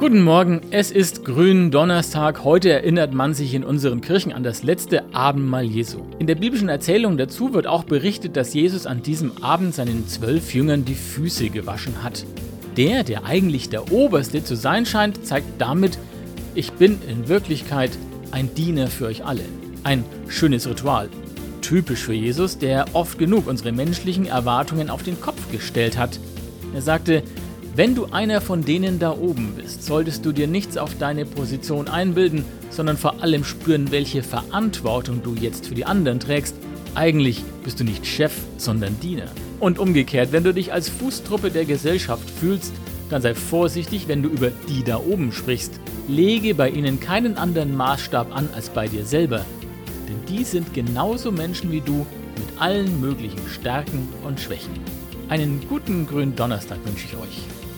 Guten Morgen, es ist Gründonnerstag. Heute erinnert man sich in unseren Kirchen an das letzte Abendmahl Jesu. In der biblischen Erzählung dazu wird auch berichtet, dass Jesus an diesem Abend seinen zwölf Jüngern die Füße gewaschen hat. Der, der eigentlich der Oberste zu sein scheint, zeigt damit, ich bin in Wirklichkeit ein Diener für euch alle. Ein schönes Ritual. Typisch für Jesus, der oft genug unsere menschlichen Erwartungen auf den Kopf gestellt hat. Er sagte, wenn du einer von denen da oben bist, solltest du dir nichts auf deine Position einbilden, sondern vor allem spüren, welche Verantwortung du jetzt für die anderen trägst. Eigentlich bist du nicht Chef, sondern Diener. Und umgekehrt, wenn du dich als Fußtruppe der Gesellschaft fühlst, dann sei vorsichtig, wenn du über die da oben sprichst. Lege bei ihnen keinen anderen Maßstab an als bei dir selber, denn die sind genauso Menschen wie du mit allen möglichen Stärken und Schwächen. Einen guten grünen Donnerstag wünsche ich euch.